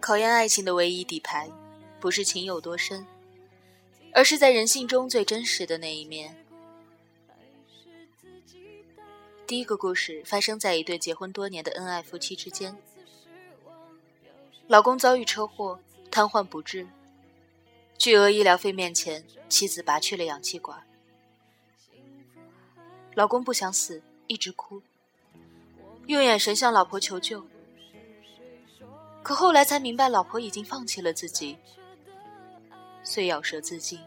考验爱情的唯一底牌，不是情有多深，而是在人性中最真实的那一面。第一个故事发生在一对结婚多年的恩爱夫妻之间。老公遭遇车祸，瘫痪不治。巨额医疗费面前，妻子拔去了氧气管。老公不想死，一直哭，用眼神向老婆求救。可后来才明白，老婆已经放弃了自己，遂咬舌自尽。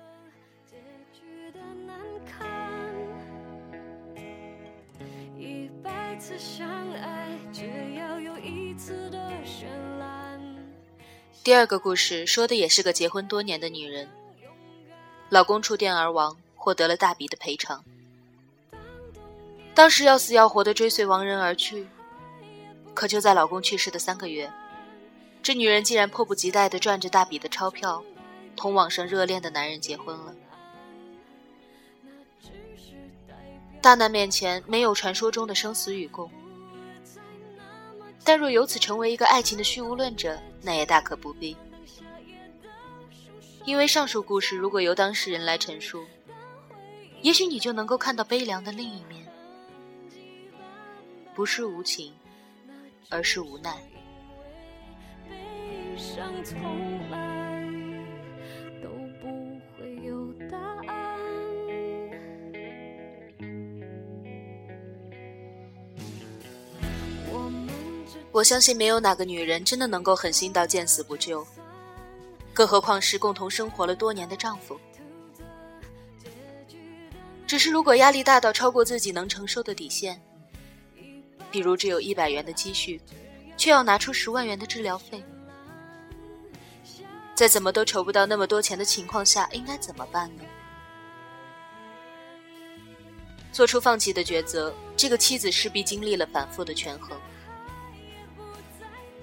第二个故事说的也是个结婚多年的女人，老公触电而亡，获得了大笔的赔偿。当时要死要活的追随亡人而去，可就在老公去世的三个月，这女人竟然迫不及待地赚着大笔的钞票，同网上热恋的男人结婚了。大难面前没有传说中的生死与共，但若由此成为一个爱情的虚无论者。那也大可不必，因为上述故事如果由当事人来陈述，也许你就能够看到悲凉的另一面，不是无情，而是无奈。想从来都不会有答案我相信没有哪个女人真的能够狠心到见死不救，更何况是共同生活了多年的丈夫。只是如果压力大到超过自己能承受的底线，比如只有一百元的积蓄，却要拿出十万元的治疗费，在怎么都筹不到那么多钱的情况下，应该怎么办呢？做出放弃的抉择，这个妻子势必经历了反复的权衡。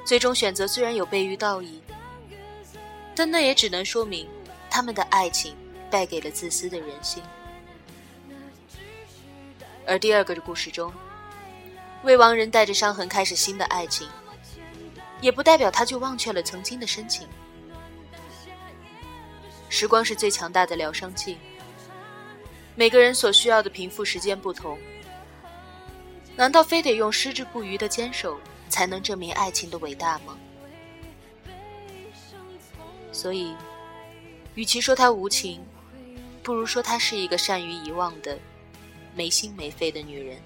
最终选择虽然有悖于道义，但那也只能说明他们的爱情败给了自私的人心。而第二个的故事中，未亡人带着伤痕开始新的爱情，也不代表他就忘却了曾经的深情。时光是最强大的疗伤剂，每个人所需要的平复时间不同，难道非得用矢志不渝的坚守？才能证明爱情的伟大吗？所以，与其说她无情，不如说她是一个善于遗忘的、没心没肺的女人。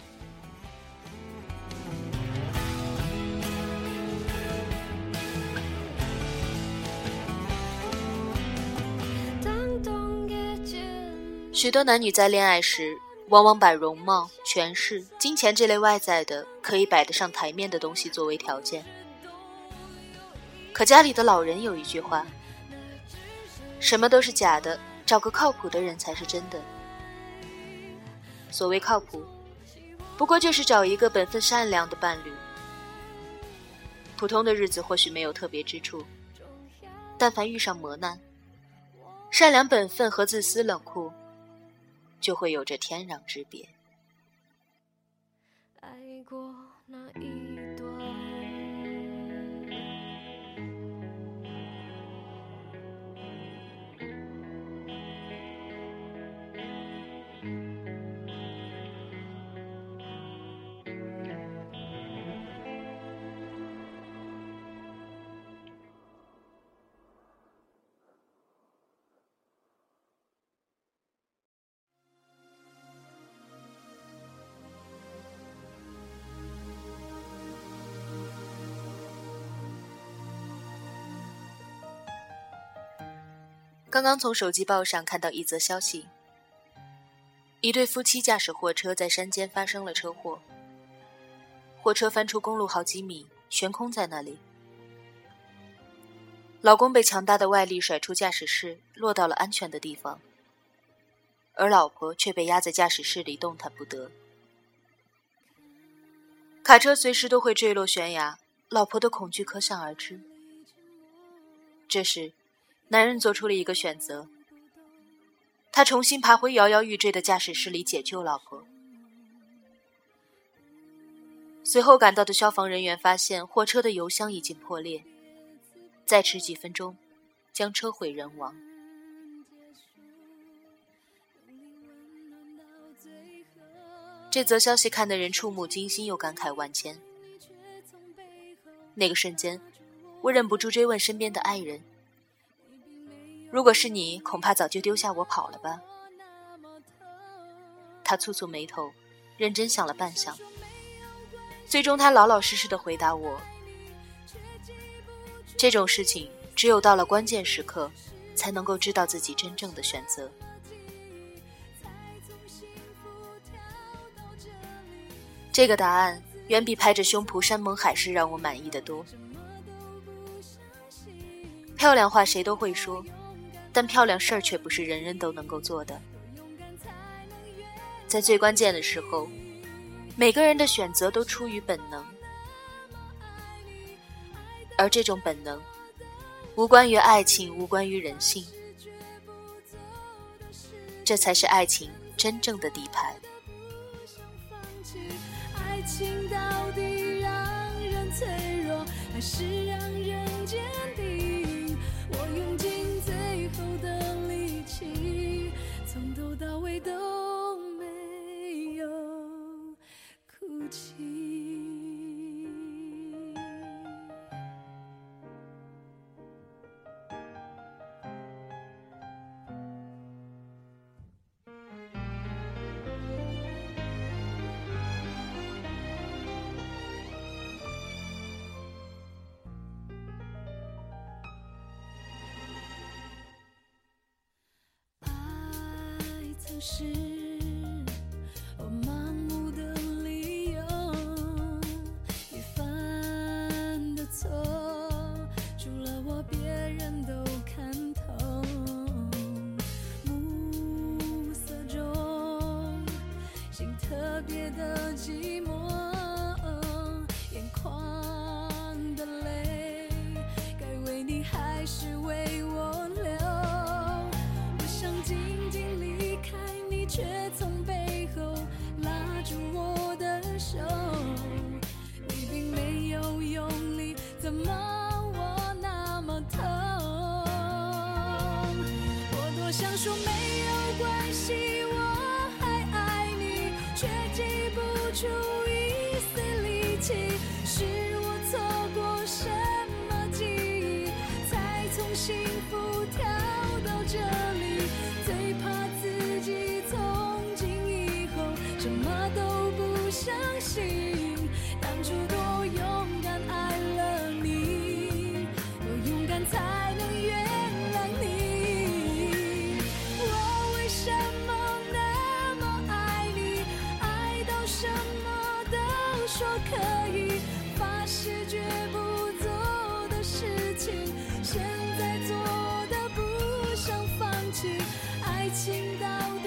许多男女在恋爱时。往往把容貌、权势、金钱这类外在的可以摆得上台面的东西作为条件。可家里的老人有一句话：“什么都是假的，找个靠谱的人才是真的。”所谓靠谱，不过就是找一个本分善良的伴侣。普通的日子或许没有特别之处，但凡遇上磨难，善良本分和自私冷酷。就会有着天壤之别。爱过那一刚刚从手机报上看到一则消息：一对夫妻驾驶货车在山间发生了车祸，货车翻出公路好几米，悬空在那里。老公被强大的外力甩出驾驶室，落到了安全的地方，而老婆却被压在驾驶室里动弹不得。卡车随时都会坠落悬崖，老婆的恐惧可想而知。这时。男人做出了一个选择，他重新爬回摇摇欲坠的驾驶室里解救老婆。随后赶到的消防人员发现，货车的油箱已经破裂，再迟几分钟，将车毁人亡。这则消息看得人触目惊心，又感慨万千。那个瞬间，我忍不住追问身边的爱人：“如果是你，恐怕早就丢下我跑了吧？”他蹙蹙眉头，认真想了半晌，最终他老老实实的回答我：“这种事情，只有到了关键时刻，才能够知道自己真正的选择。”这个答案远比拍着胸脯山盟海誓让我满意的多。漂亮话谁都会说，但漂亮事儿却不是人人都能够做的。在最关键的时候，每个人的选择都出于本能，而这种本能，无关于爱情，无关于人性，这才是爱情真正的底牌。情到底让人脆弱，还是让是想说没有关系，我还爱你，却挤不出一丝力气。是我错过什么记忆，才从新说可以，发誓绝不做的事情，现在做的不想放弃，爱情到。